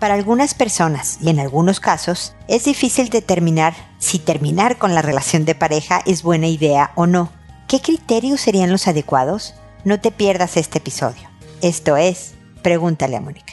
Para algunas personas y en algunos casos es difícil determinar si terminar con la relación de pareja es buena idea o no. ¿Qué criterios serían los adecuados? No te pierdas este episodio. Esto es, pregúntale a Mónica.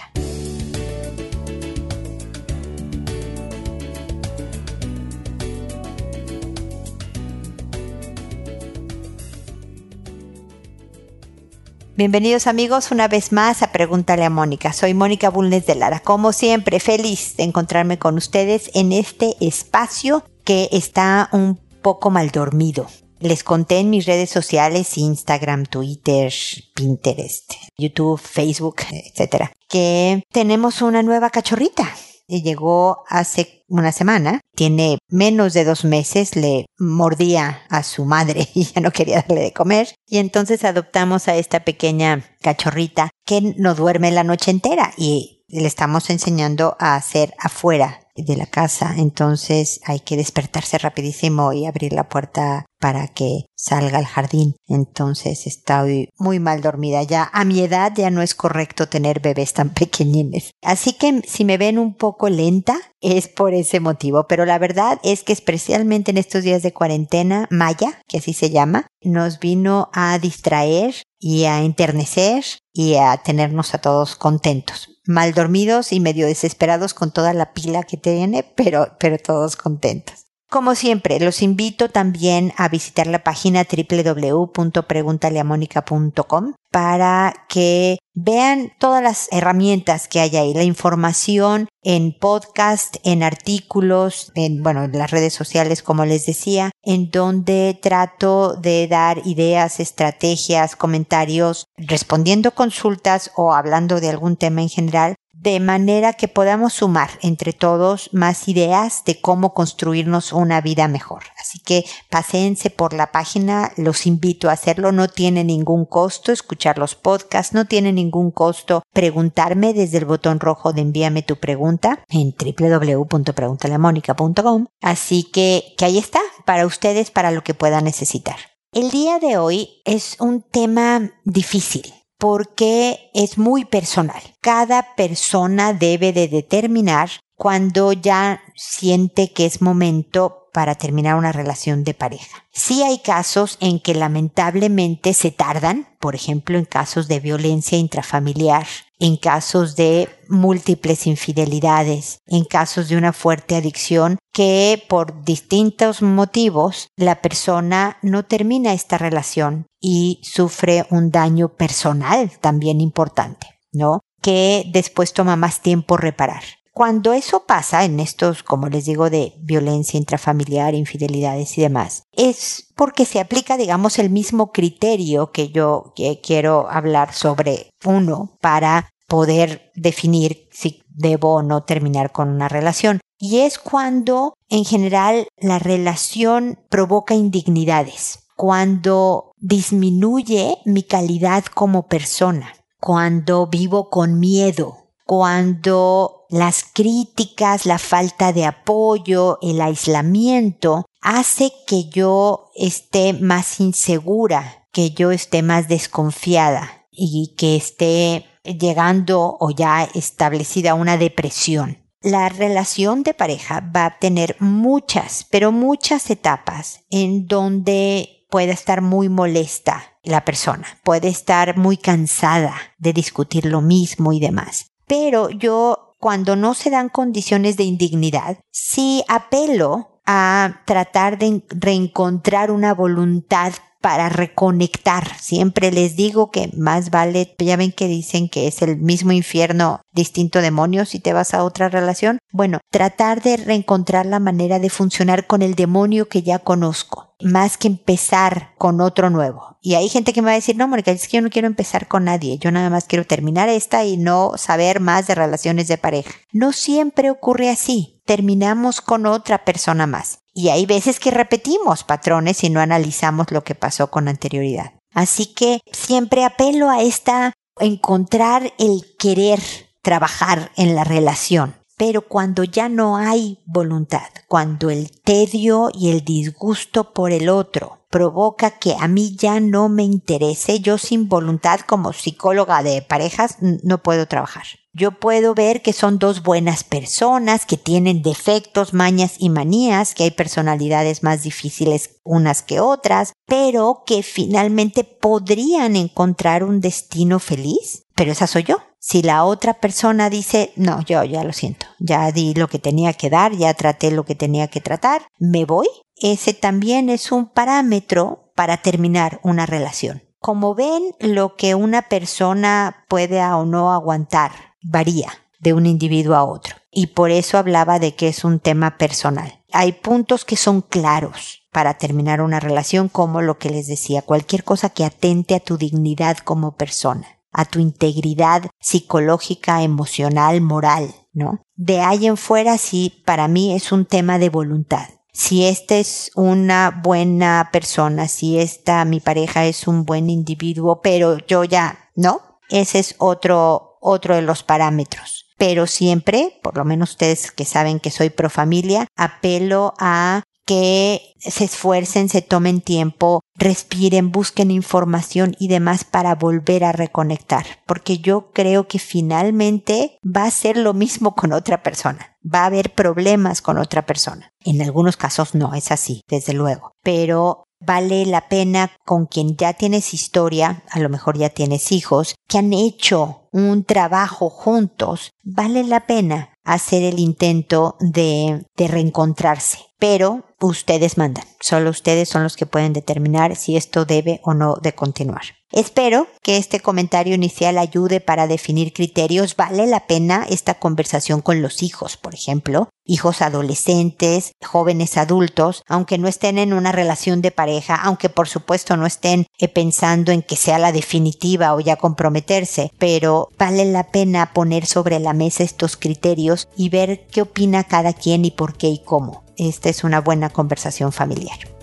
Bienvenidos amigos una vez más a Pregúntale a Mónica. Soy Mónica Bulnes de Lara. Como siempre, feliz de encontrarme con ustedes en este espacio que está un poco mal dormido. Les conté en mis redes sociales, Instagram, Twitter, Pinterest, YouTube, Facebook, etc., que tenemos una nueva cachorrita llegó hace una semana, tiene menos de dos meses, le mordía a su madre y ya no quería darle de comer. Y entonces adoptamos a esta pequeña cachorrita que no duerme la noche entera y le estamos enseñando a hacer afuera de la casa, entonces hay que despertarse rapidísimo y abrir la puerta para que salga al jardín. Entonces estoy muy mal dormida. Ya a mi edad ya no es correcto tener bebés tan pequeñines. Así que si me ven un poco lenta es por ese motivo. Pero la verdad es que especialmente en estos días de cuarentena, Maya, que así se llama, nos vino a distraer y a enternecer y a tenernos a todos contentos mal dormidos y medio desesperados con toda la pila que tiene, pero, pero todos contentos. Como siempre, los invito también a visitar la página www.preguntaleamónica.com para que vean todas las herramientas que hay ahí, la información en podcast, en artículos, en, bueno, en las redes sociales, como les decía, en donde trato de dar ideas, estrategias, comentarios, respondiendo consultas o hablando de algún tema en general de manera que podamos sumar entre todos más ideas de cómo construirnos una vida mejor. Así que paséense por la página, los invito a hacerlo, no tiene ningún costo escuchar los podcasts, no tiene ningún costo preguntarme desde el botón rojo de envíame tu pregunta en www.preguntaleamónica.com. Así que, que ahí está, para ustedes, para lo que puedan necesitar. El día de hoy es un tema difícil porque es muy personal. Cada persona debe de determinar cuando ya siente que es momento para terminar una relación de pareja. Sí hay casos en que lamentablemente se tardan, por ejemplo en casos de violencia intrafamiliar, en casos de múltiples infidelidades, en casos de una fuerte adicción que por distintos motivos la persona no termina esta relación y sufre un daño personal también importante, ¿no? Que después toma más tiempo reparar. Cuando eso pasa en estos, como les digo, de violencia intrafamiliar, infidelidades y demás, es porque se aplica, digamos, el mismo criterio que yo quiero hablar sobre uno para poder definir si debo o no terminar con una relación. Y es cuando, en general, la relación provoca indignidades, cuando disminuye mi calidad como persona, cuando vivo con miedo, cuando las críticas, la falta de apoyo, el aislamiento hace que yo esté más insegura, que yo esté más desconfiada y que esté llegando o ya establecida una depresión. La relación de pareja va a tener muchas, pero muchas etapas en donde puede estar muy molesta la persona, puede estar muy cansada de discutir lo mismo y demás. Pero yo, cuando no se dan condiciones de indignidad, sí apelo a tratar de reencontrar una voluntad para reconectar. Siempre les digo que más vale, ya ven que dicen que es el mismo infierno, distinto demonio si te vas a otra relación. Bueno, tratar de reencontrar la manera de funcionar con el demonio que ya conozco más que empezar con otro nuevo. Y hay gente que me va a decir, no, Mónica, es que yo no quiero empezar con nadie, yo nada más quiero terminar esta y no saber más de relaciones de pareja. No siempre ocurre así, terminamos con otra persona más. Y hay veces que repetimos patrones y no analizamos lo que pasó con anterioridad. Así que siempre apelo a esta, encontrar el querer trabajar en la relación. Pero cuando ya no hay voluntad, cuando el tedio y el disgusto por el otro provoca que a mí ya no me interese, yo sin voluntad como psicóloga de parejas no puedo trabajar. Yo puedo ver que son dos buenas personas, que tienen defectos, mañas y manías, que hay personalidades más difíciles unas que otras, pero que finalmente podrían encontrar un destino feliz. Pero esa soy yo. Si la otra persona dice, no, yo ya lo siento, ya di lo que tenía que dar, ya traté lo que tenía que tratar, me voy, ese también es un parámetro para terminar una relación. Como ven, lo que una persona puede o no aguantar varía de un individuo a otro. Y por eso hablaba de que es un tema personal. Hay puntos que son claros para terminar una relación, como lo que les decía, cualquier cosa que atente a tu dignidad como persona a tu integridad psicológica, emocional, moral, ¿no? De ahí en fuera sí, para mí es un tema de voluntad. Si esta es una buena persona, si esta, mi pareja es un buen individuo, pero yo ya, ¿no? Ese es otro, otro de los parámetros. Pero siempre, por lo menos ustedes que saben que soy pro familia, apelo a que se esfuercen, se tomen tiempo, respiren, busquen información y demás para volver a reconectar, porque yo creo que finalmente va a ser lo mismo con otra persona, va a haber problemas con otra persona. En algunos casos no es así, desde luego, pero vale la pena con quien ya tienes historia, a lo mejor ya tienes hijos, que han hecho un trabajo juntos, vale la pena hacer el intento de, de reencontrarse. Pero ustedes mandan. Solo ustedes son los que pueden determinar si esto debe o no de continuar. Espero que este comentario inicial ayude para definir criterios. Vale la pena esta conversación con los hijos, por ejemplo, hijos adolescentes, jóvenes adultos, aunque no estén en una relación de pareja, aunque por supuesto no estén eh, pensando en que sea la definitiva o ya comprometerse, pero vale la pena poner sobre la mesa estos criterios y ver qué opina cada quien y por qué y cómo esta es una buena conversación familiar.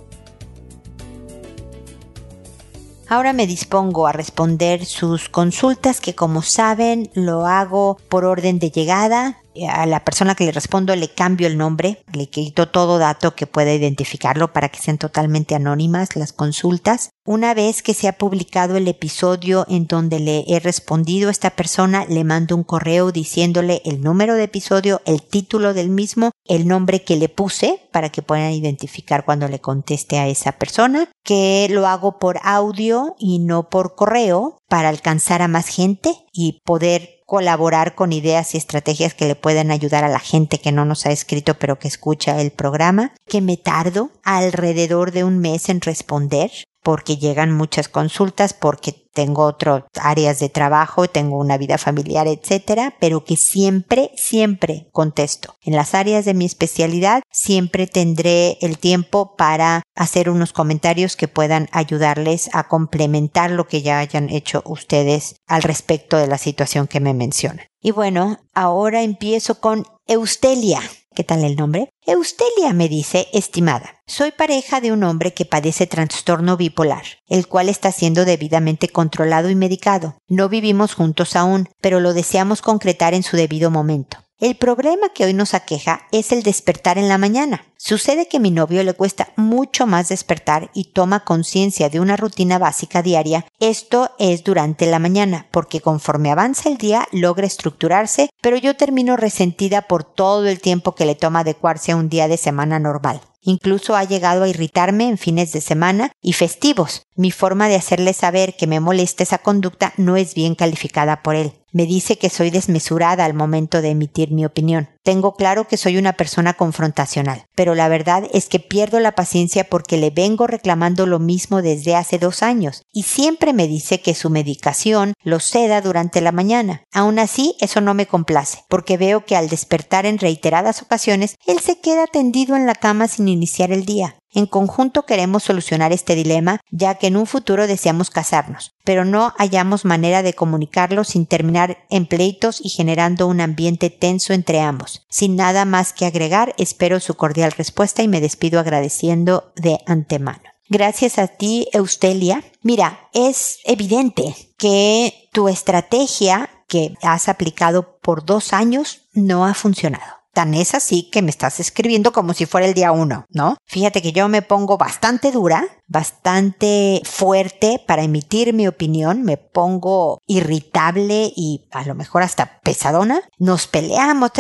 Ahora me dispongo a responder sus consultas que como saben lo hago por orden de llegada a la persona que le respondo le cambio el nombre, le quito todo dato que pueda identificarlo para que sean totalmente anónimas las consultas. Una vez que se ha publicado el episodio en donde le he respondido a esta persona, le mando un correo diciéndole el número de episodio, el título del mismo, el nombre que le puse para que puedan identificar cuando le conteste a esa persona, que lo hago por audio y no por correo para alcanzar a más gente y poder colaborar con ideas y estrategias que le puedan ayudar a la gente que no nos ha escrito pero que escucha el programa, que me tardo alrededor de un mes en responder porque llegan muchas consultas, porque tengo otras áreas de trabajo, tengo una vida familiar, etcétera, pero que siempre, siempre contesto. En las áreas de mi especialidad siempre tendré el tiempo para hacer unos comentarios que puedan ayudarles a complementar lo que ya hayan hecho ustedes al respecto de la situación que me mencionan. Y bueno, ahora empiezo con Eustelia. ¿Qué tal el nombre? Eustelia me dice, estimada, soy pareja de un hombre que padece trastorno bipolar, el cual está siendo debidamente controlado y medicado. No vivimos juntos aún, pero lo deseamos concretar en su debido momento. El problema que hoy nos aqueja es el despertar en la mañana. Sucede que a mi novio le cuesta mucho más despertar y toma conciencia de una rutina básica diaria. Esto es durante la mañana, porque conforme avanza el día logra estructurarse, pero yo termino resentida por todo el tiempo que le toma adecuarse a un día de semana normal. Incluso ha llegado a irritarme en fines de semana y festivos. Mi forma de hacerle saber que me molesta esa conducta no es bien calificada por él. Me dice que soy desmesurada al momento de emitir mi opinión. Tengo claro que soy una persona confrontacional, pero la verdad es que pierdo la paciencia porque le vengo reclamando lo mismo desde hace dos años y siempre me dice que su medicación lo ceda durante la mañana. Aún así, eso no me complace, porque veo que al despertar en reiteradas ocasiones, él se queda tendido en la cama sin iniciar el día. En conjunto queremos solucionar este dilema, ya que en un futuro deseamos casarnos, pero no hallamos manera de comunicarlo sin terminar en pleitos y generando un ambiente tenso entre ambos. Sin nada más que agregar, espero su cordial respuesta y me despido agradeciendo de antemano. Gracias a ti, Eustelia. Mira, es evidente que tu estrategia que has aplicado por dos años no ha funcionado Tan es así que me estás escribiendo como si fuera el día uno, ¿no? Fíjate que yo me pongo bastante dura, bastante fuerte para emitir mi opinión, me pongo irritable y a lo mejor hasta pesadona. Nos peleamos,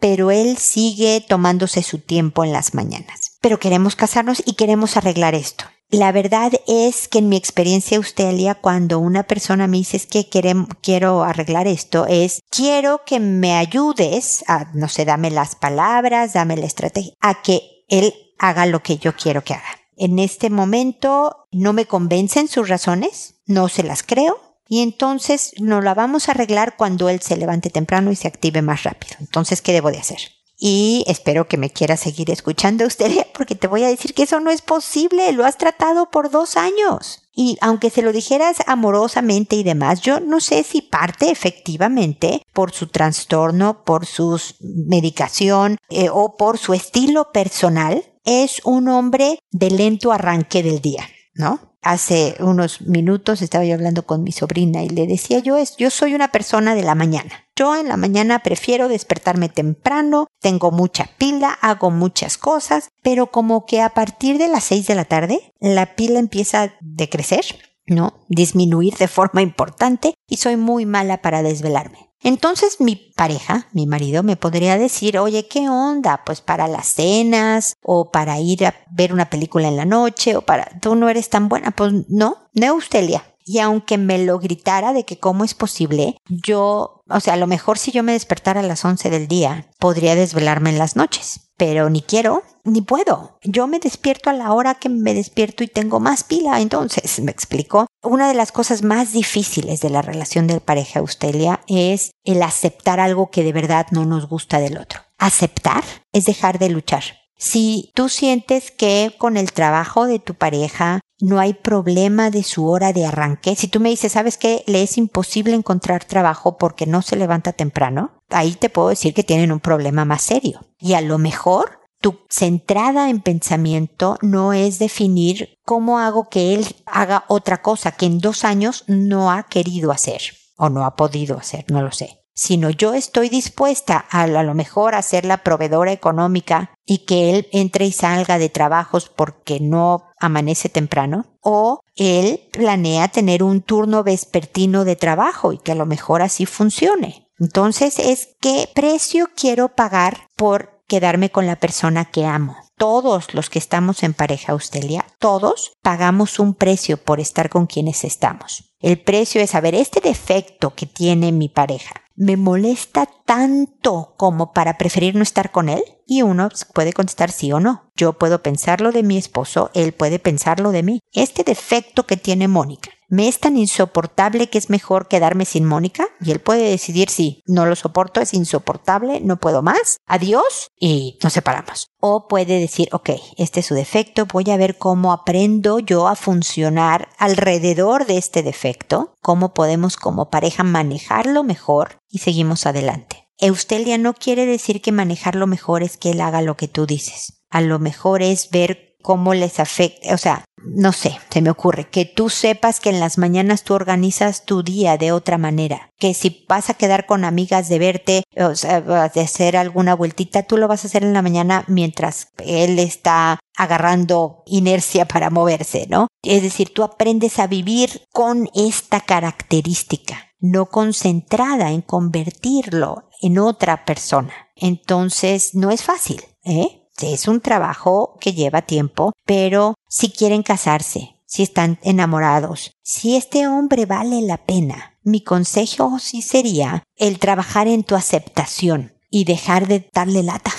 pero él sigue tomándose su tiempo en las mañanas. Pero queremos casarnos y queremos arreglar esto. La verdad es que en mi experiencia, Eustelia, cuando una persona me dice es que quiero arreglar esto, es quiero que me ayudes a, no sé, dame las palabras, dame la estrategia, a que él haga lo que yo quiero que haga. En este momento no me convencen sus razones, no se las creo, y entonces nos la vamos a arreglar cuando él se levante temprano y se active más rápido. Entonces, ¿qué debo de hacer? Y espero que me quieras seguir escuchando usted porque te voy a decir que eso no es posible, lo has tratado por dos años. Y aunque se lo dijeras amorosamente y demás, yo no sé si parte efectivamente por su trastorno, por su medicación eh, o por su estilo personal, es un hombre de lento arranque del día, ¿no? hace unos minutos estaba yo hablando con mi sobrina y le decía yo es, yo soy una persona de la mañana. Yo en la mañana prefiero despertarme temprano, tengo mucha pila, hago muchas cosas, pero como que a partir de las seis de la tarde la pila empieza a decrecer, ¿no? Disminuir de forma importante y soy muy mala para desvelarme. Entonces mi pareja, mi marido, me podría decir, oye, ¿qué onda? Pues para las cenas o para ir a ver una película en la noche o para, tú no eres tan buena. Pues no, Neustelia. Y aunque me lo gritara de que cómo es posible, yo, o sea, a lo mejor si yo me despertara a las 11 del día, podría desvelarme en las noches. Pero ni quiero, ni puedo. Yo me despierto a la hora que me despierto y tengo más pila. Entonces, me explico. Una de las cosas más difíciles de la relación de pareja Eustelia es el aceptar algo que de verdad no nos gusta del otro. Aceptar es dejar de luchar. Si tú sientes que con el trabajo de tu pareja no hay problema de su hora de arranque, si tú me dices, ¿sabes qué? Le es imposible encontrar trabajo porque no se levanta temprano, ahí te puedo decir que tienen un problema más serio. Y a lo mejor tu centrada en pensamiento no es definir cómo hago que él haga otra cosa que en dos años no ha querido hacer o no ha podido hacer, no lo sé. Sino yo estoy dispuesta a, a lo mejor a ser la proveedora económica y que él entre y salga de trabajos porque no amanece temprano, o él planea tener un turno vespertino de trabajo y que a lo mejor así funcione. Entonces es qué precio quiero pagar por quedarme con la persona que amo. Todos los que estamos en pareja Austelia, todos pagamos un precio por estar con quienes estamos. El precio es saber este defecto que tiene mi pareja. ¿Me molesta tanto como para preferir no estar con él? Y uno puede contestar sí o no. Yo puedo pensarlo de mi esposo, él puede pensarlo de mí. Este defecto que tiene Mónica me es tan insoportable que es mejor quedarme sin Mónica y él puede decidir si no lo soporto, es insoportable, no puedo más, adiós y nos separamos. O puede decir, ok, este es su defecto, voy a ver cómo aprendo yo a funcionar alrededor de este defecto, cómo podemos como pareja manejarlo mejor y seguimos adelante. Eustelia no quiere decir que manejarlo mejor es que él haga lo que tú dices. A lo mejor es ver cómo les afecta, o sea, no sé, se me ocurre, que tú sepas que en las mañanas tú organizas tu día de otra manera, que si vas a quedar con amigas de verte, o sea, de hacer alguna vueltita, tú lo vas a hacer en la mañana mientras él está agarrando inercia para moverse, ¿no? Es decir, tú aprendes a vivir con esta característica, no concentrada en convertirlo en otra persona. Entonces, no es fácil, ¿eh? Es un trabajo que lleva tiempo, pero si quieren casarse, si están enamorados, si este hombre vale la pena, mi consejo sí sería el trabajar en tu aceptación y dejar de darle lata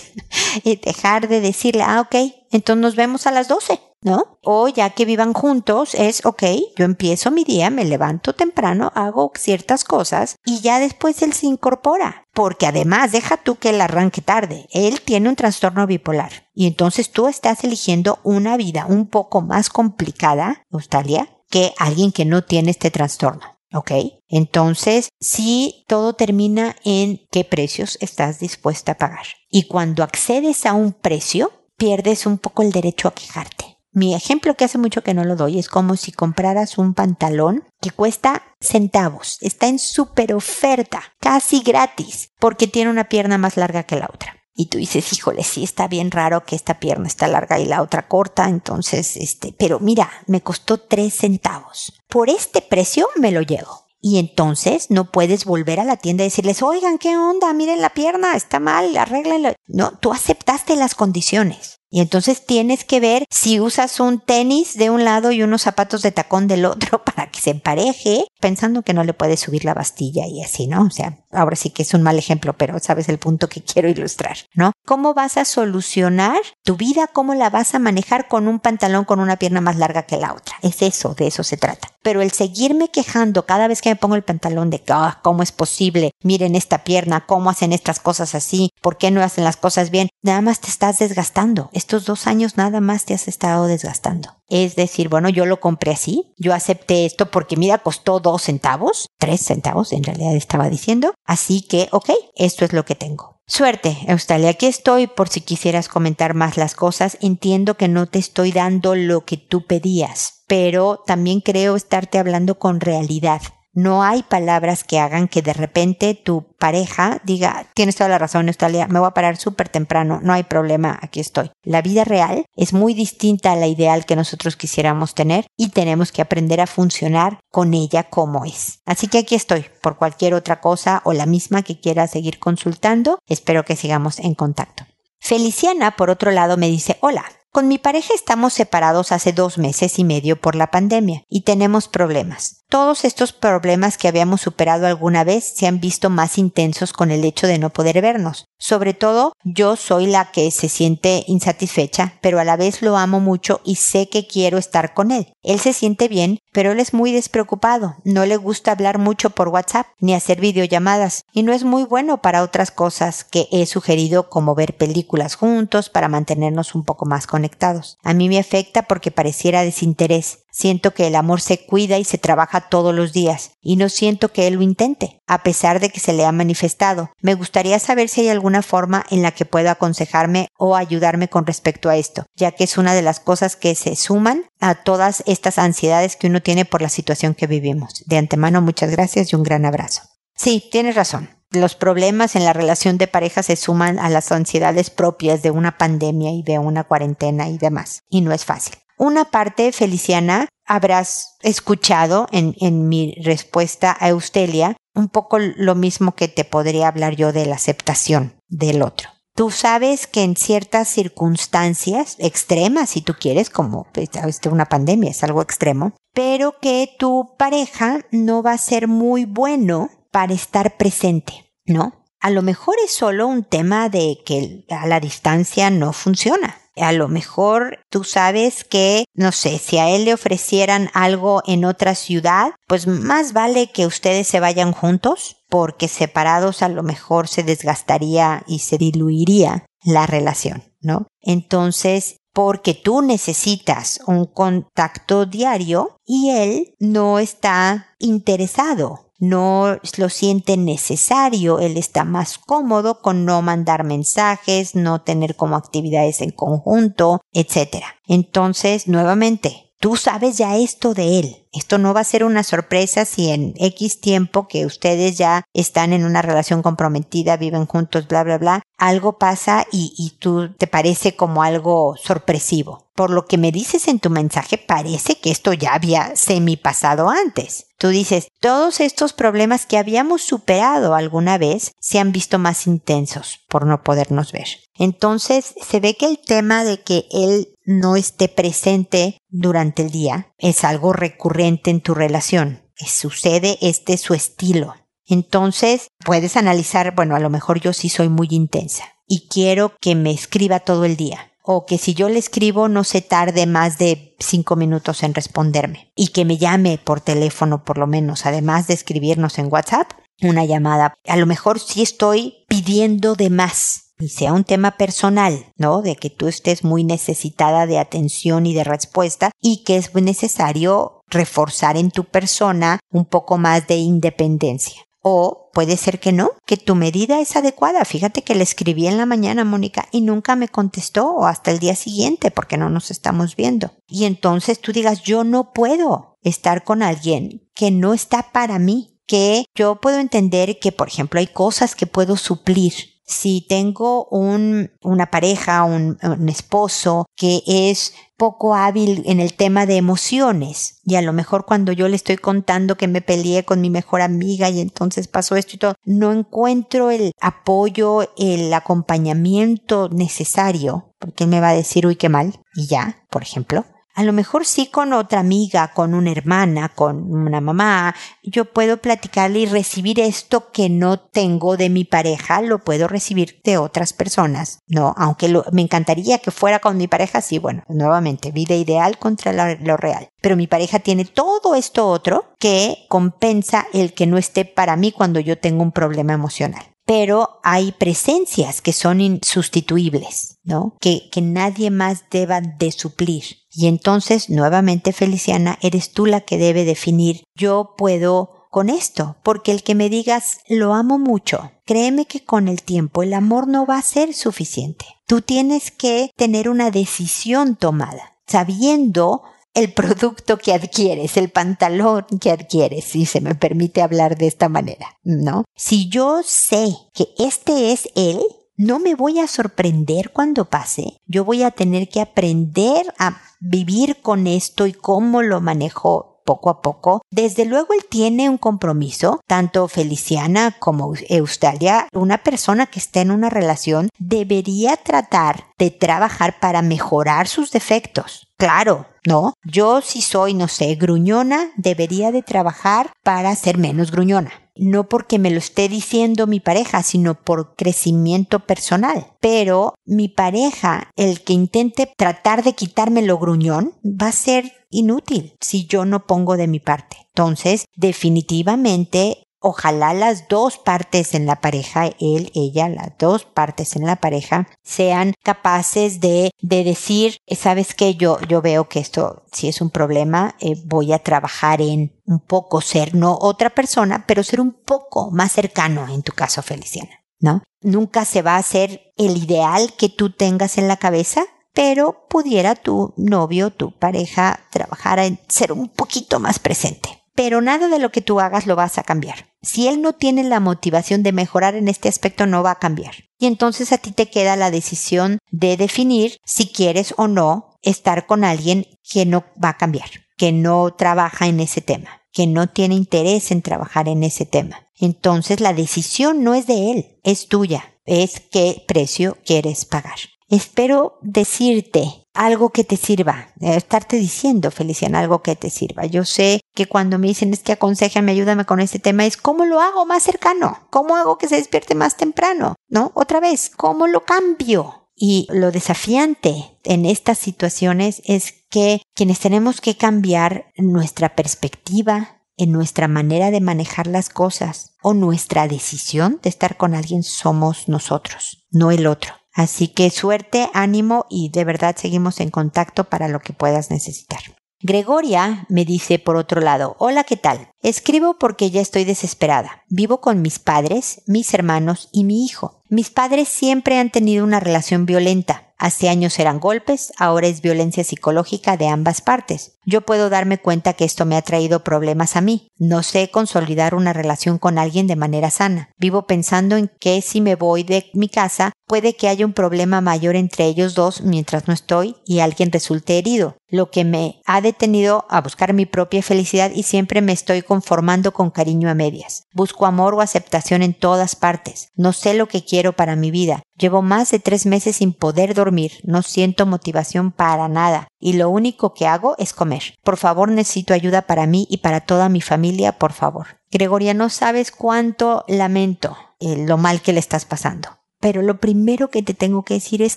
y dejar de decirle, ah, ok, entonces nos vemos a las 12. ¿no? O ya que vivan juntos es, ok, yo empiezo mi día, me levanto temprano, hago ciertas cosas y ya después él se incorpora. Porque además, deja tú que él arranque tarde, él tiene un trastorno bipolar. Y entonces tú estás eligiendo una vida un poco más complicada, Australia, que alguien que no tiene este trastorno. ¿Ok? Entonces, sí, todo termina en qué precios estás dispuesta a pagar. Y cuando accedes a un precio, pierdes un poco el derecho a quejarte Mi ejemplo que hace mucho que no lo doy es como si compraras un pantalón que cuesta centavos, está en súper oferta, casi gratis, porque tiene una pierna más larga que la otra. Y tú dices, híjole, sí está bien raro que esta pierna está larga y la otra corta, entonces, este, pero mira, me costó tres centavos. Por este precio me lo llevo. Y entonces no puedes volver a la tienda y decirles, oigan, ¿qué onda? Miren la pierna, está mal, arréglenlo. No, tú aceptaste las condiciones. Y entonces tienes que ver si usas un tenis de un lado y unos zapatos de tacón del otro para que se empareje, pensando que no le puedes subir la bastilla y así, ¿no? O sea, ahora sí que es un mal ejemplo, pero sabes el punto que quiero ilustrar, ¿no? ¿Cómo vas a solucionar tu vida? ¿Cómo la vas a manejar con un pantalón con una pierna más larga que la otra? Es eso, de eso se trata. Pero el seguirme quejando cada vez que me pongo el pantalón de, ah, ¿cómo es posible? Miren esta pierna, ¿cómo hacen estas cosas así? ¿Por qué no hacen las cosas bien? Nada más te estás desgastando estos dos años nada más te has estado desgastando. Es decir, bueno, yo lo compré así, yo acepté esto porque mira, costó dos centavos, tres centavos en realidad estaba diciendo, así que, ok, esto es lo que tengo. Suerte, Eustalia, aquí estoy por si quisieras comentar más las cosas. Entiendo que no te estoy dando lo que tú pedías, pero también creo estarte hablando con realidad. No hay palabras que hagan que de repente tu pareja diga, tienes toda la razón, Australia, me voy a parar súper temprano, no hay problema, aquí estoy. La vida real es muy distinta a la ideal que nosotros quisiéramos tener y tenemos que aprender a funcionar con ella como es. Así que aquí estoy, por cualquier otra cosa o la misma que quiera seguir consultando, espero que sigamos en contacto. Feliciana, por otro lado, me dice, hola, con mi pareja estamos separados hace dos meses y medio por la pandemia y tenemos problemas. Todos estos problemas que habíamos superado alguna vez se han visto más intensos con el hecho de no poder vernos. Sobre todo, yo soy la que se siente insatisfecha, pero a la vez lo amo mucho y sé que quiero estar con él. Él se siente bien, pero él es muy despreocupado. No le gusta hablar mucho por WhatsApp ni hacer videollamadas y no es muy bueno para otras cosas que he sugerido como ver películas juntos para mantenernos un poco más conectados. A mí me afecta porque pareciera desinterés. Siento que el amor se cuida y se trabaja todos los días, y no siento que él lo intente, a pesar de que se le ha manifestado. Me gustaría saber si hay alguna forma en la que pueda aconsejarme o ayudarme con respecto a esto, ya que es una de las cosas que se suman a todas estas ansiedades que uno tiene por la situación que vivimos. De antemano, muchas gracias y un gran abrazo. Sí, tienes razón. Los problemas en la relación de pareja se suman a las ansiedades propias de una pandemia y de una cuarentena y demás. Y no es fácil. Una parte, Feliciana, habrás escuchado en, mi respuesta a Eustelia un poco lo mismo que te podría hablar yo de la aceptación del otro. Tú sabes que en ciertas circunstancias extremas, si tú quieres, como pues, una pandemia, es algo extremo, pero que tu pareja no va a ser muy bueno para estar presente, ¿no? A lo mejor es solo un tema de que a la distancia no funciona. A lo mejor tú sabes que, no sé, si a él le ofrecieran algo en otra ciudad, pues más vale que ustedes se vayan juntos, porque separados a lo mejor se desgastaría y se diluiría la relación, ¿no? Entonces, porque tú necesitas un contacto diario y él no está interesado no lo siente necesario, él está más cómodo con no mandar mensajes, no tener como actividades en conjunto, etc. Entonces, nuevamente, tú sabes ya esto de él. Esto no va a ser una sorpresa si en X tiempo que ustedes ya están en una relación comprometida, viven juntos, bla, bla, bla, algo pasa y, tú te parece como algo sorpresivo. Por lo que me dices en tu mensaje, parece que esto ya había semi pasado antes. Tú dices, todos estos problemas que habíamos superado alguna vez se han visto más intensos por no podernos ver. Entonces se ve que el tema de que él no esté presente durante el día es algo recurrente en tu relación. Sucede, este su estilo. Entonces puedes analizar, bueno, a lo mejor yo sí soy muy intensa y quiero que me escriba todo el día o que si yo le escribo no se tarde más de cinco minutos en responderme y que me llame por teléfono por lo menos, además de escribirnos en WhatsApp, una llamada. A lo mejor sí estoy pidiendo de más y sea un tema personal, ¿no? De que tú estés muy necesitada de atención y de respuesta y que es necesario reforzar en tu persona un poco más de independencia. O puede ser que no, que tu medida es adecuada. Fíjate que le escribí en la mañana, Mónica, y nunca me contestó o hasta el día siguiente porque no nos estamos viendo. Y entonces tú digas, yo no puedo estar con alguien que no está para mí, que yo puedo entender que, por ejemplo, hay cosas que puedo suplir si tengo un, una pareja, un, un, esposo que es poco hábil en el tema de emociones y a lo mejor cuando yo le estoy contando que me peleé con mi mejor amiga y entonces pasó esto y todo, no encuentro el apoyo, el acompañamiento necesario, porque él me va a decir, uy, qué mal, y ya, por ejemplo, a lo mejor sí con otra amiga, con una hermana, con una mamá, yo puedo platicarle y recibir esto que no tengo de mi pareja, lo puedo recibir de otras personas, ¿no? Aunque me encantaría que fuera con mi pareja, sí, bueno, nuevamente, vida ideal contra lo, lo real. Pero mi pareja tiene todo esto otro que compensa el que no esté para mí cuando yo tengo un problema emocional pero hay presencias que son insustituibles, ¿no? Que, que nadie más deba de suplir. Y entonces, nuevamente, Feliciana, eres tú la que debe definir, yo puedo con esto, porque el que me digas lo amo mucho, créeme que con el tiempo el amor no va a ser suficiente. Tú tienes que tener una decisión tomada, sabiendo el producto que adquieres, el pantalón que adquieres, si se me permite hablar de esta manera, ¿no? Si yo sé que este es él, no me voy a sorprender cuando pase. Yo voy a tener que aprender a vivir con esto y cómo lo manejo poco a poco. Desde luego él tiene un compromiso, tanto Feliciana como Eustalia, una persona que esté en una relación debería tratar de trabajar para mejorar sus defectos. Claro, ¿no? Yo si soy, no sé, gruñona, debería de trabajar para ser menos gruñona. No porque me lo esté diciendo mi pareja, sino por crecimiento personal. Pero mi pareja, el que intente tratar de quitarme lo gruñón, va a ser inútil si yo no pongo de mi parte. Entonces, definitivamente ojalá las dos partes en la pareja, él, ella, las dos partes en la pareja, sean capaces de, de decir, sabes que yo, yo veo que esto si es un problema, eh, voy a trabajar en un poco ser, no otra persona, pero ser un poco más cercano en tu caso, Feliciana, ¿no? Nunca se va a hacer el ideal que tú tengas en la cabeza, pero pudiera tu novio, tu pareja, trabajar en ser un poquito más presente pero nada de lo que tú hagas lo vas a cambiar. Si él no tiene la motivación de mejorar en este aspecto, no va a cambiar. Y entonces a ti te queda la decisión de definir si quieres o no estar con alguien que no va a cambiar, que no trabaja en ese tema, que no tiene interés en trabajar en ese tema. Entonces la decisión no es de él, es tuya, es qué precio quieres pagar. Espero decirte algo que te sirva, estarte diciendo, Feliciana, algo que te sirva. Yo sé que cuando me dicen es que aconsejame, ayúdame con este tema, es cómo lo hago más cercano, cómo hago que se despierte más temprano, ¿no? Otra vez, cómo lo cambio. Y lo desafiante en estas situaciones es que quienes tenemos que cambiar nuestra perspectiva, en nuestra manera de manejar las cosas o nuestra decisión de estar con alguien somos nosotros, no el otro. Así que suerte, ánimo y de verdad seguimos en contacto para lo que puedas necesitar. Gregoria me dice por otro lado, hola, ¿qué tal? Escribo porque ya estoy desesperada. Vivo con mis padres, mis hermanos y mi hijo. Mis padres siempre han tenido una relación violenta. Hace años eran golpes, ahora es violencia psicológica de ambas partes. Yo puedo darme cuenta que esto me ha traído problemas a mí. No sé consolidar una relación con alguien de manera sana. Vivo pensando en que si me voy de mi casa, puede que haya un problema mayor entre ellos dos mientras no estoy y alguien resulte herido, lo que me ha detenido a buscar mi propia felicidad y siempre me estoy conformando con cariño a medias. Busco amor o aceptación en todas partes. No sé lo que quiero para mi vida. Llevo más de tres meses sin poder dormir. No siento motivación para nada. Y lo único que hago es comer. Por favor, necesito ayuda para mí y para toda mi familia, por favor. Gregoria, no sabes cuánto lamento eh, lo mal que le estás pasando. Pero lo primero que te tengo que decir es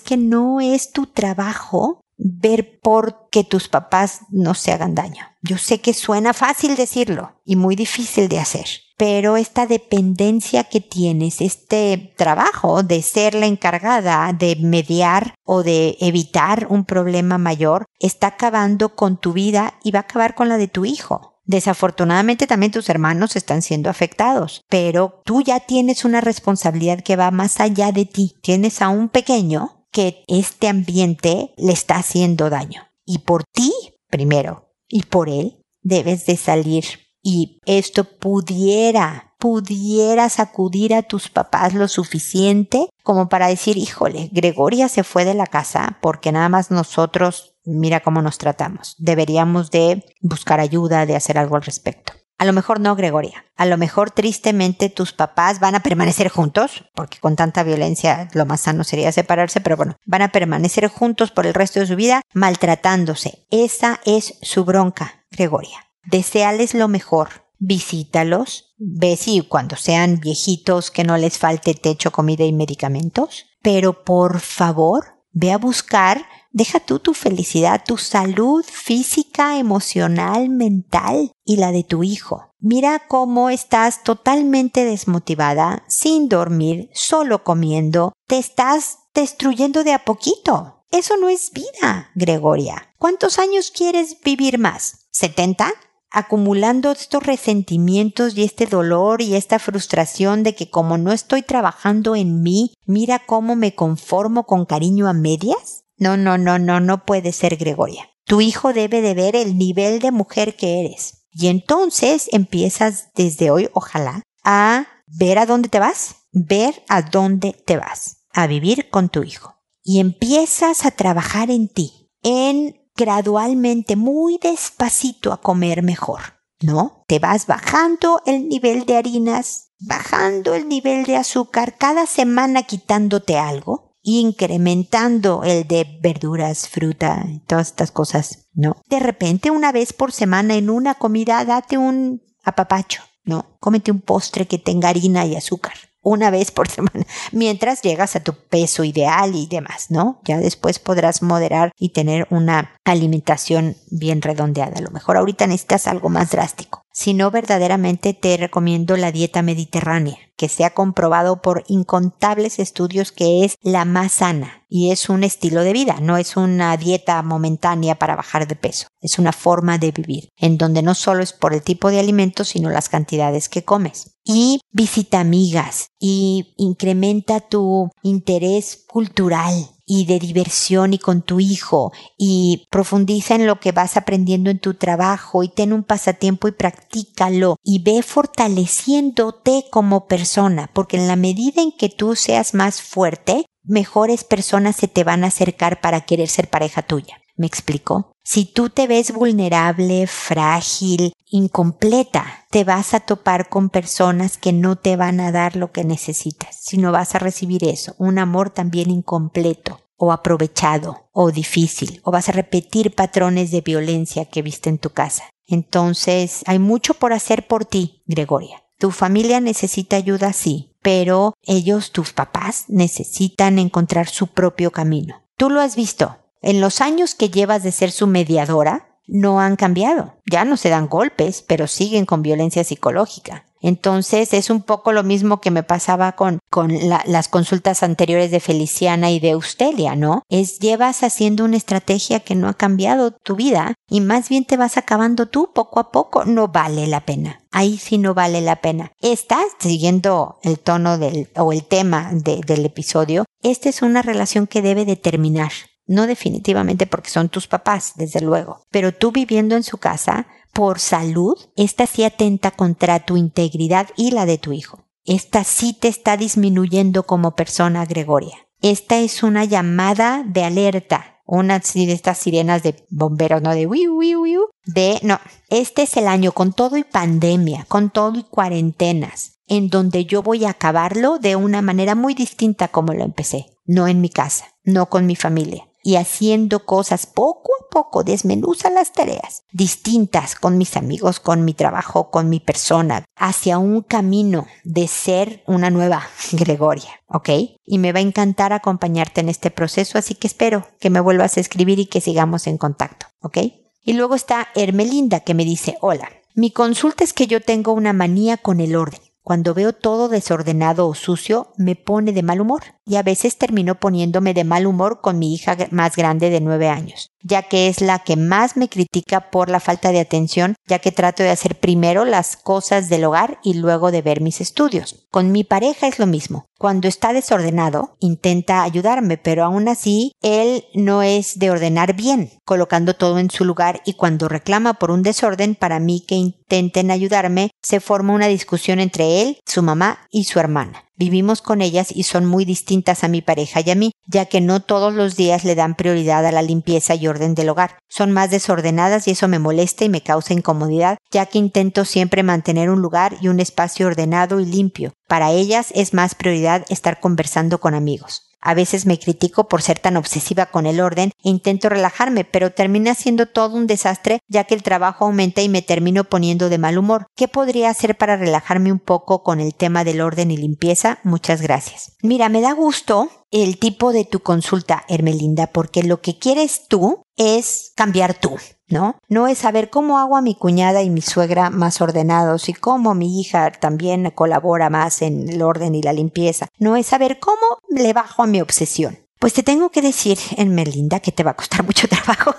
que no es tu trabajo ver por que tus papás no se hagan daño. Yo sé que suena fácil decirlo y muy difícil de hacer, pero esta dependencia que tienes, este trabajo de ser la encargada de mediar o de evitar un problema mayor, está acabando con tu vida y va a acabar con la de tu hijo. Desafortunadamente también tus hermanos están siendo afectados, pero tú ya tienes una responsabilidad que va más allá de ti. Tienes a un pequeño que este ambiente le está haciendo daño. Y por ti, primero, y por él, debes de salir. Y esto pudiera, pudiera sacudir a tus papás lo suficiente como para decir, híjole, Gregoria se fue de la casa porque nada más nosotros, mira cómo nos tratamos. Deberíamos de buscar ayuda, de hacer algo al respecto. A lo mejor no, Gregoria. A lo mejor tristemente tus papás van a permanecer juntos, porque con tanta violencia lo más sano sería separarse, pero bueno, van a permanecer juntos por el resto de su vida maltratándose. Esa es su bronca, Gregoria. Deseales lo mejor. Visítalos. Ve si cuando sean viejitos que no les falte techo, comida y medicamentos. Pero por favor, ve a buscar Deja tú tu felicidad, tu salud física, emocional, mental y la de tu hijo. Mira cómo estás totalmente desmotivada, sin dormir, solo comiendo. Te estás destruyendo de a poquito. Eso no es vida, Gregoria. ¿Cuántos años quieres vivir más? ¿70? acumulando estos resentimientos y este dolor y esta frustración de que como no estoy trabajando en mí, mira cómo me conformo con cariño a medias? No, no, no, no, no puede ser Gregoria. Tu hijo debe de ver el nivel de mujer que eres. Y entonces empiezas desde hoy, ojalá, a ver a dónde te vas, ver a dónde te vas, a vivir con tu hijo. Y empiezas a trabajar en ti, en gradualmente, muy despacito a comer mejor. ¿No? Te vas bajando el nivel de harinas, bajando el nivel de azúcar, cada semana quitándote algo incrementando el de verduras, fruta, todas estas cosas, ¿no? De repente, una vez por semana en una comida, date un apapacho, ¿no? Cómete un postre que tenga harina y azúcar una vez por semana, mientras llegas a tu peso ideal y demás, ¿no? Ya después podrás moderar y tener una alimentación bien redondeada. A lo mejor ahorita necesitas algo más drástico. Si no, verdaderamente te recomiendo la dieta mediterránea, que se ha comprobado por incontables estudios que es la más sana y es un estilo de vida, no es una dieta momentánea para bajar de peso, es una forma de vivir, en donde no solo es por el tipo de alimentos, sino las cantidades que comes. Y visita amigas y incrementa tu interés cultural y de diversión y con tu hijo y profundiza en lo que vas aprendiendo en tu trabajo y ten un pasatiempo y practícalo y ve fortaleciéndote como persona porque en la medida en que tú seas más fuerte, mejores personas se te van a acercar para querer ser pareja tuya. ¿Me explico? Si tú te ves vulnerable, frágil, incompleta, te vas a topar con personas que no te van a dar lo que necesitas, sino vas a recibir eso, un amor también incompleto o aprovechado o difícil, o vas a repetir patrones de violencia que viste en tu casa. Entonces, hay mucho por hacer por ti, Gregoria. Tu familia necesita ayuda, sí, pero ellos, tus papás, necesitan encontrar su propio camino. Tú lo has visto, en los años que llevas de ser su mediadora, no han cambiado. Ya no se dan golpes, pero siguen con violencia psicológica. Entonces es un poco lo mismo que me pasaba con, con las consultas anteriores de Feliciana y de Eustelia, ¿no? Es llevas haciendo una estrategia que no ha cambiado tu vida y más bien te vas acabando tú poco a poco. No vale la pena. Ahí sí no vale la pena. Estás siguiendo el tono del, o el tema del episodio. Esta es una relación que debe de terminar. No definitivamente porque son tus papás, desde luego, pero tú viviendo en su casa, por salud, esta sí atenta contra tu integridad y la de tu hijo. Esta sí te está disminuyendo como persona, Gregoria. Esta es una llamada de alerta, una de estas sirenas de bomberos, no de wiu, wiu, wiu, de no. Este es el año con todo y pandemia, con todo y cuarentenas, en donde yo voy a acabarlo de una manera muy distinta como lo empecé, no en mi casa, no con mi familia y haciendo cosas poco a poco, desmenuza las tareas distintas con mis amigos, con mi trabajo, con mi persona, hacia un camino de ser una nueva Gregoria, ¿ok? Y me va a encantar acompañarte en este proceso, así que espero que me vuelvas a escribir y que sigamos en contacto, ¿ok? Y luego está Hermelinda que me dice, hola, mi consulta es que yo tengo una manía con el orden. Cuando veo todo desordenado o sucio, me pone de mal humor y a veces termino poniéndome de mal humor con mi hija más grande de nueve años, ya que es la que más me critica por la falta de atención, ya que trato de hacer primero las cosas del hogar y luego de ver mis estudios. Con mi pareja es lo mismo. Cuando está desordenado, intenta ayudarme, pero aún así, él no es de ordenar bien, colocando todo en su lugar y cuando reclama por un desorden para mí que intenten ayudarme, se forma una discusión entre él, su mamá y su hermana. Vivimos con ellas y son muy distintas a mi pareja y a mí, ya que no todos los días le dan prioridad a la limpieza y orden del hogar. Son más desordenadas y eso me molesta y me causa incomodidad, ya que intento siempre mantener un lugar y un espacio ordenado y limpio. Para ellas es más prioridad estar conversando con amigos. A veces me critico por ser tan obsesiva con el orden e intento relajarme, pero termina siendo todo un desastre ya que el trabajo aumenta y me termino poniendo de mal humor. ¿Qué podría hacer para relajarme un poco con el tema del orden y limpieza? Muchas gracias. Mira, me da gusto el tipo de tu consulta, Hermelinda, porque lo que quieres tú es cambiar tú. ¿No? No es saber cómo hago a mi cuñada y mi suegra más ordenados y cómo mi hija también colabora más en el orden y la limpieza. No es saber cómo le bajo a mi obsesión. Pues te tengo que decir, en Merlinda, que te va a costar mucho trabajo,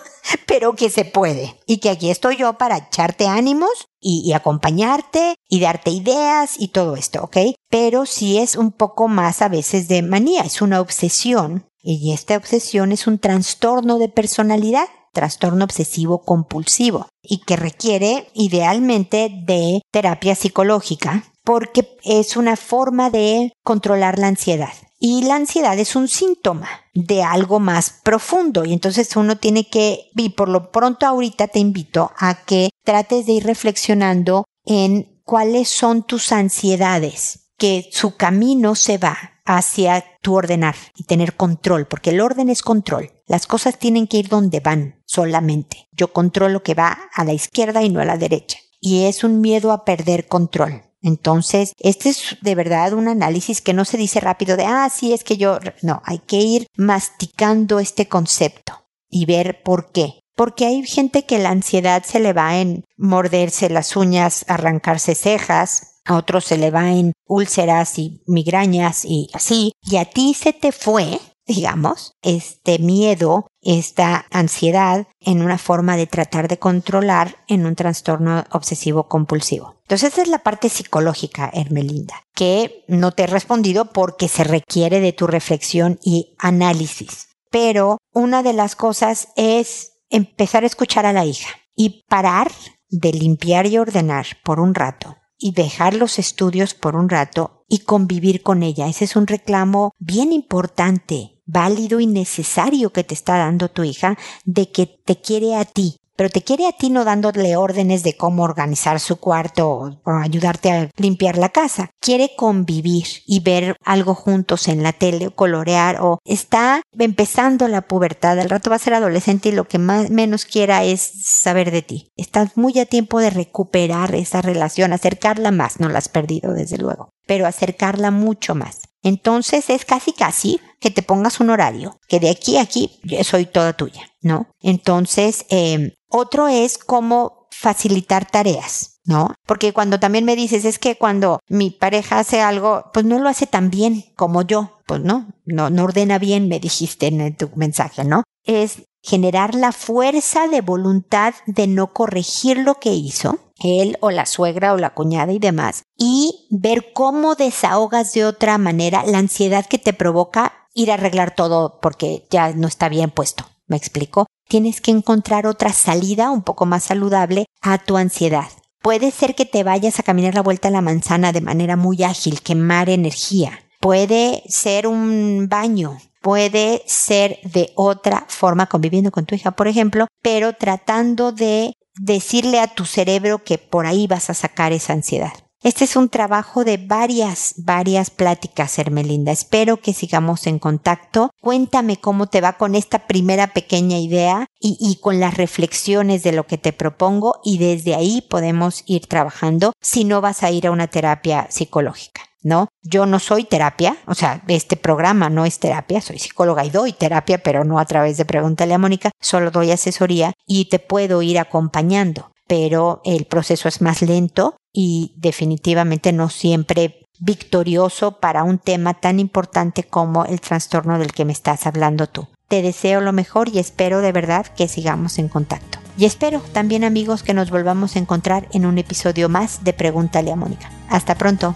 pero que se puede. Y que aquí estoy yo para echarte ánimos y, y, acompañarte y darte ideas y todo esto, ¿ok? Pero sí es un poco más a veces de manía, es una obsesión. Y esta obsesión es un trastorno de personalidad trastorno obsesivo compulsivo y que requiere idealmente de terapia psicológica porque es una forma de controlar la ansiedad. Y la ansiedad es un síntoma de algo más profundo y entonces uno tiene que, y por lo pronto ahorita te invito a que trates de ir reflexionando en cuáles son tus ansiedades, que su camino se va hacia tu ordenar y tener control, porque el orden es control. Las cosas tienen que ir donde van solamente. Yo controlo que va a la izquierda y no a la derecha. Y es un miedo a perder control. Entonces, este es de verdad un análisis que no se dice rápido de, ah, sí, es que yo, no, hay que ir masticando este concepto y ver por qué. Porque hay gente que la ansiedad se le va en morderse las uñas, arrancarse cejas, a otros se le va en úlceras y migrañas y así, y a ti se te fue, digamos, este miedo, esta ansiedad en una forma de tratar de controlar en un trastorno obsesivo compulsivo. Entonces esa es la parte psicológica, Hermelinda, que no te he respondido porque se requiere de tu reflexión y análisis. Pero una de las cosas es empezar a escuchar a la hija y parar de limpiar y ordenar por un rato y dejar los estudios por un rato y convivir con ella. Ese es un reclamo bien importante, válido y necesario que te está dando tu hija de que te quiere a ti, pero te quiere a ti no dándole órdenes de cómo organizar su cuarto o, ayudarte a limpiar la casa. Quiere convivir y ver algo juntos en la tele o colorear o está empezando la pubertad. Al rato va a ser adolescente y lo que más menos quiera es saber de ti. Estás muy a tiempo de recuperar esa relación, acercarla más. No la has perdido desde luego, pero acercarla mucho más. Entonces es casi casi que te pongas un horario, que de aquí a aquí yo soy toda tuya, ¿no? Entonces, eh, otro es cómo facilitar tareas, ¿no? Porque cuando también me dices es que cuando mi pareja hace algo, pues no lo hace tan bien como yo, pues no, no, no ordena bien, me dijiste en tu mensaje, ¿no? Es generar la fuerza de voluntad de no corregir lo que hizo, él o la suegra o la cuñada y demás, y ver cómo desahogas de otra manera la ansiedad que te provoca ir a arreglar todo porque ya no está bien puesto. ¿Me explico? Tienes que encontrar otra salida un poco más saludable a tu ansiedad. Puede ser que te vayas a caminar la vuelta a la manzana de manera muy ágil, quemar energía. Puede ser un baño, puede ser de otra forma conviviendo con tu hija, por ejemplo, pero tratando de decirle a tu cerebro que por ahí vas a sacar esa ansiedad. Este es un trabajo de varias, varias pláticas, Hermelinda. Espero que sigamos en contacto. Cuéntame cómo te va con esta primera pequeña idea y, y, con las reflexiones de lo que te propongo y desde ahí podemos ir trabajando si no vas a ir a una terapia psicológica. ¿No? Yo no soy terapia, o sea, este programa no es terapia, soy psicóloga y doy terapia, pero no a través de Pregúntale a Mónica, solo doy asesoría y te puedo ir acompañando, pero el proceso es más lento y definitivamente no siempre victorioso para un tema tan importante como el trastorno del que me estás hablando tú. Te deseo lo mejor y espero de verdad que sigamos en contacto. Y espero también amigos que nos volvamos a encontrar en un episodio más de Pregúntale a Mónica. Hasta pronto.